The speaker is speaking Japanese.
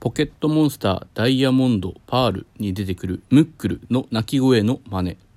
ポケットモンスターダイヤモンドパールに出てくるムックルの鳴き声の真似。